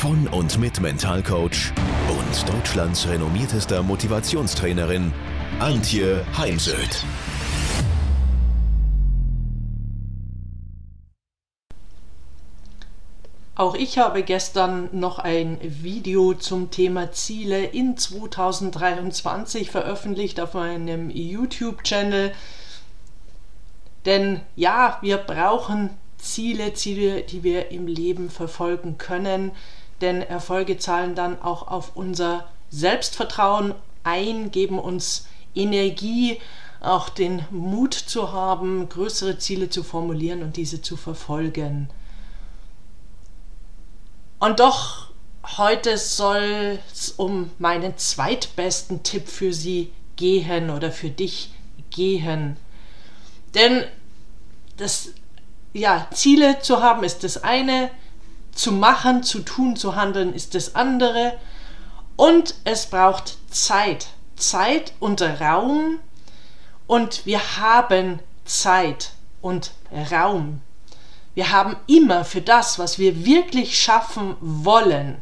von und mit Mentalcoach und Deutschlands renommiertester Motivationstrainerin Antje Heimsöth. Auch ich habe gestern noch ein Video zum Thema Ziele in 2023 veröffentlicht auf meinem YouTube-Channel. Denn ja, wir brauchen Ziele, Ziele, die wir im Leben verfolgen können, denn Erfolge zahlen dann auch auf unser Selbstvertrauen ein, geben uns Energie, auch den Mut zu haben, größere Ziele zu formulieren und diese zu verfolgen. Und doch, heute soll es um meinen zweitbesten Tipp für Sie gehen oder für dich gehen. Denn das, ja, Ziele zu haben ist das eine, zu machen, zu tun, zu handeln ist das andere. Und es braucht Zeit. Zeit und Raum. Und wir haben Zeit und Raum. Wir haben immer für das, was wir wirklich schaffen wollen,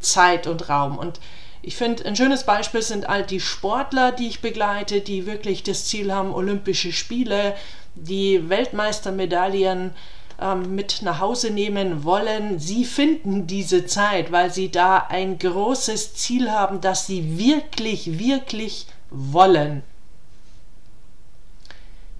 Zeit und Raum. Und ich finde, ein schönes Beispiel sind all die Sportler, die ich begleite, die wirklich das Ziel haben, Olympische Spiele, die Weltmeistermedaillen ähm, mit nach Hause nehmen wollen. Sie finden diese Zeit, weil sie da ein großes Ziel haben, das sie wirklich, wirklich wollen.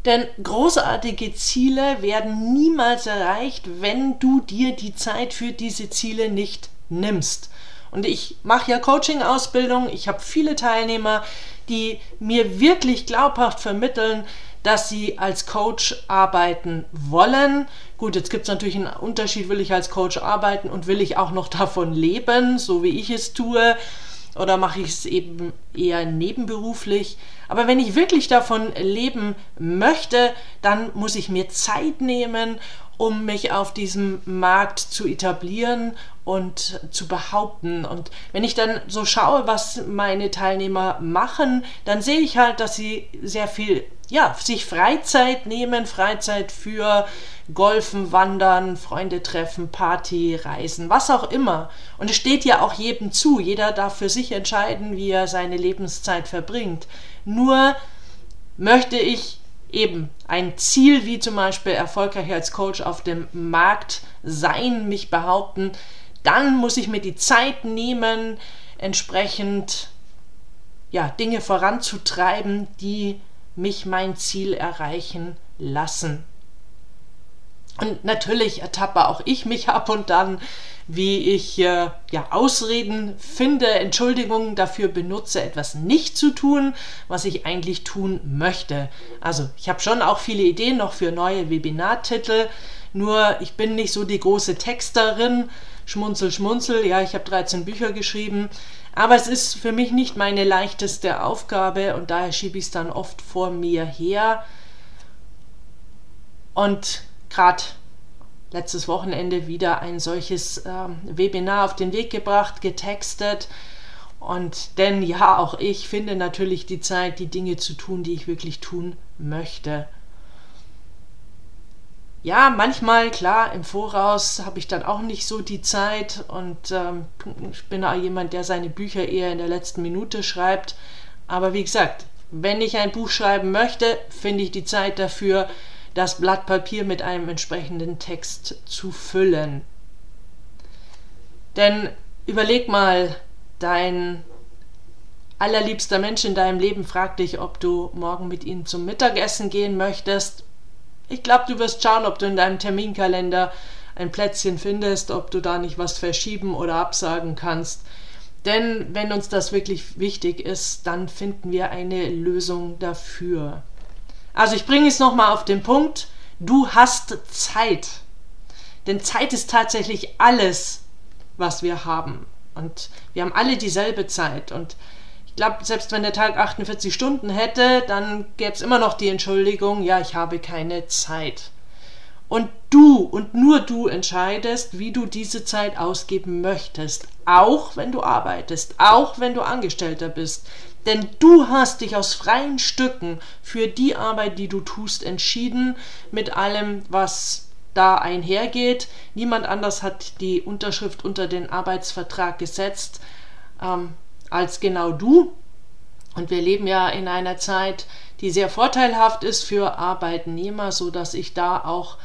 Denn großartige Ziele werden niemals erreicht, wenn du dir die Zeit für diese Ziele nicht nimmst. Und ich mache ja Coaching-Ausbildung, ich habe viele Teilnehmer, die mir wirklich glaubhaft vermitteln, dass sie als Coach arbeiten wollen. Gut, jetzt gibt es natürlich einen Unterschied, will ich als Coach arbeiten und will ich auch noch davon leben, so wie ich es tue oder mache ich es eben eher nebenberuflich. Aber wenn ich wirklich davon leben möchte, dann muss ich mir Zeit nehmen, um mich auf diesem Markt zu etablieren und zu behaupten. Und wenn ich dann so schaue, was meine Teilnehmer machen, dann sehe ich halt, dass sie sehr viel, ja, sich Freizeit nehmen, Freizeit für Golfen, Wandern, Freunde treffen, Party, Reisen, was auch immer. Und es steht ja auch jedem zu. Jeder darf für sich entscheiden, wie er seine Lebenszeit verbringt. Nur möchte ich eben ein Ziel wie zum Beispiel erfolgreich als Coach auf dem Markt sein, mich behaupten, dann muss ich mir die Zeit nehmen, entsprechend ja, Dinge voranzutreiben, die mich mein Ziel erreichen lassen. Und natürlich ertappe auch ich mich ab und dann, wie ich äh, ja Ausreden finde, Entschuldigungen dafür benutze, etwas nicht zu tun, was ich eigentlich tun möchte. Also ich habe schon auch viele Ideen noch für neue Webinartitel, nur ich bin nicht so die große Texterin. Schmunzel, schmunzel, ja, ich habe 13 Bücher geschrieben, aber es ist für mich nicht meine leichteste Aufgabe und daher schiebe ich es dann oft vor mir her. Und gerade letztes Wochenende wieder ein solches äh, Webinar auf den Weg gebracht, getextet. Und denn ja, auch ich finde natürlich die Zeit, die Dinge zu tun, die ich wirklich tun möchte. Ja, manchmal, klar, im Voraus habe ich dann auch nicht so die Zeit und ähm, ich bin auch jemand, der seine Bücher eher in der letzten Minute schreibt. Aber wie gesagt, wenn ich ein Buch schreiben möchte, finde ich die Zeit dafür, das Blatt Papier mit einem entsprechenden Text zu füllen. Denn überleg mal, dein allerliebster Mensch in deinem Leben fragt dich, ob du morgen mit ihm zum Mittagessen gehen möchtest. Ich glaube, du wirst schauen, ob du in deinem Terminkalender ein Plätzchen findest, ob du da nicht was verschieben oder absagen kannst. Denn wenn uns das wirklich wichtig ist, dann finden wir eine Lösung dafür. Also ich bringe es nochmal auf den Punkt. Du hast Zeit. Denn Zeit ist tatsächlich alles, was wir haben. Und wir haben alle dieselbe Zeit. Und ich glaube, selbst wenn der Tag 48 Stunden hätte, dann gäbe es immer noch die Entschuldigung, ja, ich habe keine Zeit. Und du und nur du entscheidest, wie du diese Zeit ausgeben möchtest, auch wenn du arbeitest, auch wenn du Angestellter bist. Denn du hast dich aus freien Stücken für die Arbeit, die du tust, entschieden, mit allem, was da einhergeht. Niemand anders hat die Unterschrift unter den Arbeitsvertrag gesetzt ähm, als genau du. Und wir leben ja in einer Zeit, die sehr vorteilhaft ist für Arbeitnehmer, so dass ich da auch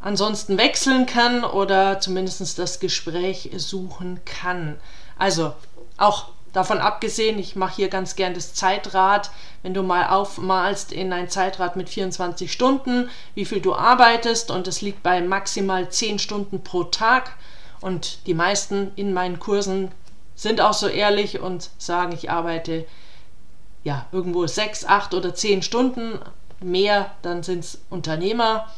ansonsten wechseln kann oder zumindest das Gespräch suchen kann. Also auch davon abgesehen, ich mache hier ganz gern das Zeitrad. Wenn du mal aufmalst in ein Zeitrad mit 24 Stunden, wie viel du arbeitest und es liegt bei maximal 10 Stunden pro Tag und die meisten in meinen Kursen sind auch so ehrlich und sagen, ich arbeite ja irgendwo 6, 8 oder 10 Stunden mehr, dann sind es Unternehmer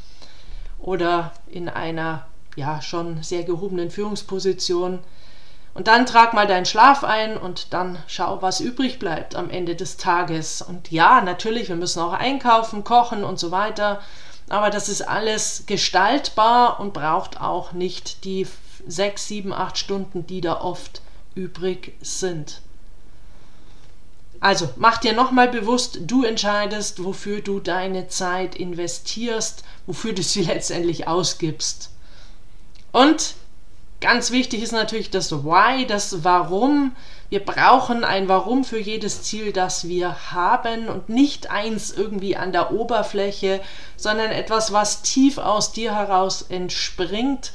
oder in einer ja schon sehr gehobenen Führungsposition. Und dann trag mal deinen Schlaf ein und dann schau, was übrig bleibt am Ende des Tages. Und ja, natürlich, wir müssen auch einkaufen, kochen und so weiter. Aber das ist alles gestaltbar und braucht auch nicht die sechs, sieben, acht Stunden, die da oft übrig sind. Also mach dir nochmal bewusst, du entscheidest, wofür du deine Zeit investierst, wofür du sie letztendlich ausgibst. Und ganz wichtig ist natürlich das Why, das Warum. Wir brauchen ein Warum für jedes Ziel, das wir haben und nicht eins irgendwie an der Oberfläche, sondern etwas, was tief aus dir heraus entspringt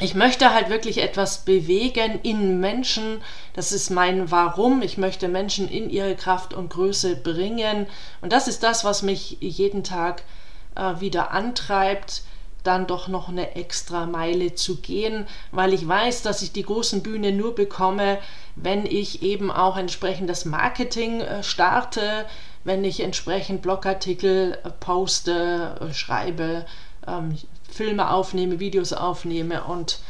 ich möchte halt wirklich etwas bewegen in Menschen. Das ist mein Warum. Ich möchte Menschen in ihre Kraft und Größe bringen. Und das ist das, was mich jeden Tag äh, wieder antreibt, dann doch noch eine extra Meile zu gehen, weil ich weiß, dass ich die großen Bühne nur bekomme, wenn ich eben auch entsprechend das Marketing äh, starte, wenn ich entsprechend Blogartikel äh, poste, äh, schreibe, ähm, Filme aufnehme, Videos aufnehme und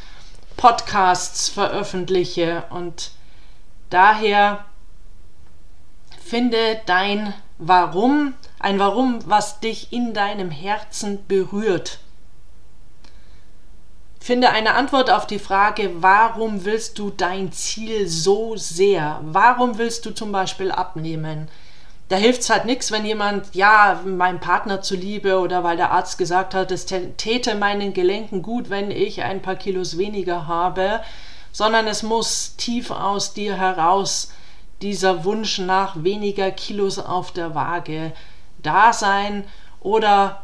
Podcasts veröffentliche. Und daher finde dein Warum, ein Warum, was dich in deinem Herzen berührt. Finde eine Antwort auf die Frage, warum willst du dein Ziel so sehr? Warum willst du zum Beispiel abnehmen? Da hilft es halt nichts, wenn jemand, ja, meinem Partner zuliebe oder weil der Arzt gesagt hat, es täte meinen Gelenken gut, wenn ich ein paar Kilos weniger habe, sondern es muss tief aus dir heraus dieser Wunsch nach weniger Kilos auf der Waage da sein oder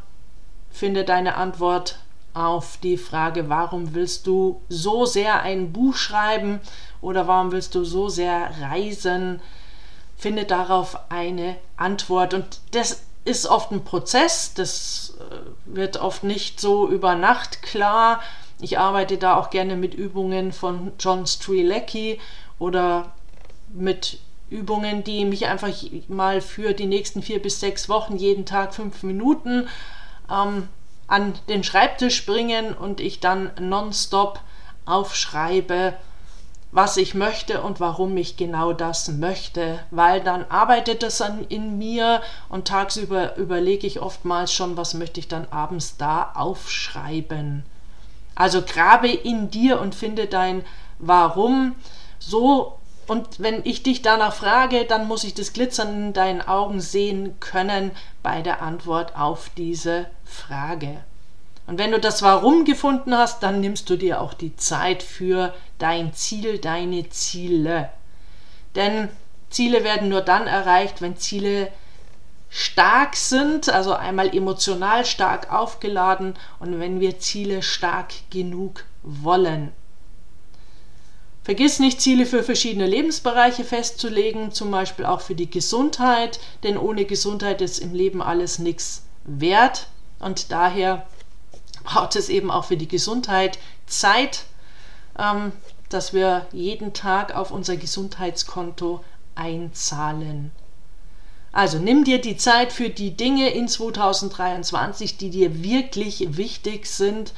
finde deine Antwort auf die Frage, warum willst du so sehr ein Buch schreiben oder warum willst du so sehr reisen? Finde darauf eine Antwort. Und das ist oft ein Prozess, das äh, wird oft nicht so über Nacht klar. Ich arbeite da auch gerne mit Übungen von John Strilecki oder mit Übungen, die mich einfach mal für die nächsten vier bis sechs Wochen jeden Tag fünf Minuten ähm, an den Schreibtisch bringen und ich dann nonstop aufschreibe, was ich möchte und warum ich genau das möchte, weil dann arbeitet das an, in mir und tagsüber überlege ich oftmals schon, was möchte ich dann abends da aufschreiben. Also grabe in dir und finde dein Warum so und wenn ich dich danach frage, dann muss ich das Glitzern in deinen Augen sehen können bei der Antwort auf diese Frage. Und wenn du das Warum gefunden hast, dann nimmst du dir auch die Zeit für dein Ziel, deine Ziele. Denn Ziele werden nur dann erreicht, wenn Ziele stark sind, also einmal emotional stark aufgeladen und wenn wir Ziele stark genug wollen. Vergiss nicht, Ziele für verschiedene Lebensbereiche festzulegen, zum Beispiel auch für die Gesundheit, denn ohne Gesundheit ist im Leben alles nichts wert und daher braucht es eben auch für die Gesundheit Zeit, ähm, dass wir jeden Tag auf unser Gesundheitskonto einzahlen. Also nimm dir die Zeit für die Dinge in 2023, die dir wirklich wichtig sind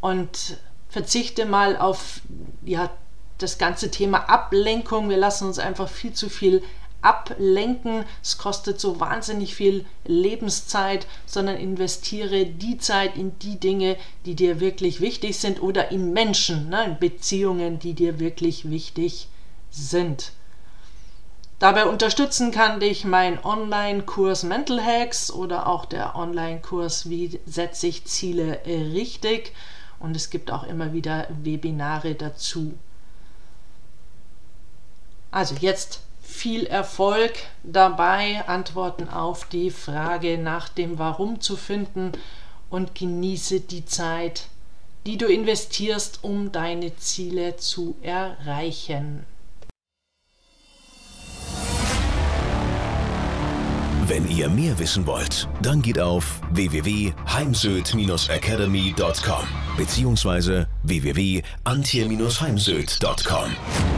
und verzichte mal auf ja, das ganze Thema Ablenkung. Wir lassen uns einfach viel zu viel ablenken. Es kostet so wahnsinnig viel Lebenszeit, sondern investiere die Zeit in die Dinge, die dir wirklich wichtig sind oder in Menschen, ne, in Beziehungen, die dir wirklich wichtig sind. Dabei unterstützen kann dich mein Online-Kurs Mental Hacks oder auch der Online-Kurs Wie setze ich Ziele richtig. Und es gibt auch immer wieder Webinare dazu. Also jetzt viel Erfolg dabei, Antworten auf die Frage nach dem Warum zu finden und genieße die Zeit, die du investierst, um deine Ziele zu erreichen. Wenn ihr mehr wissen wollt, dann geht auf www.heimsöd-academy.com bzw. www.antje-heimsöd.com.